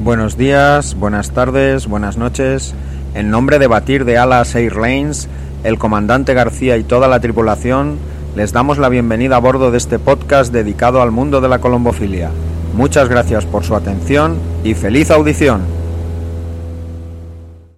Buenos días, buenas tardes, buenas noches. En nombre de Batir de Alas Airlines, el comandante García y toda la tripulación, les damos la bienvenida a bordo de este podcast dedicado al mundo de la colombofilia. Muchas gracias por su atención y feliz audición.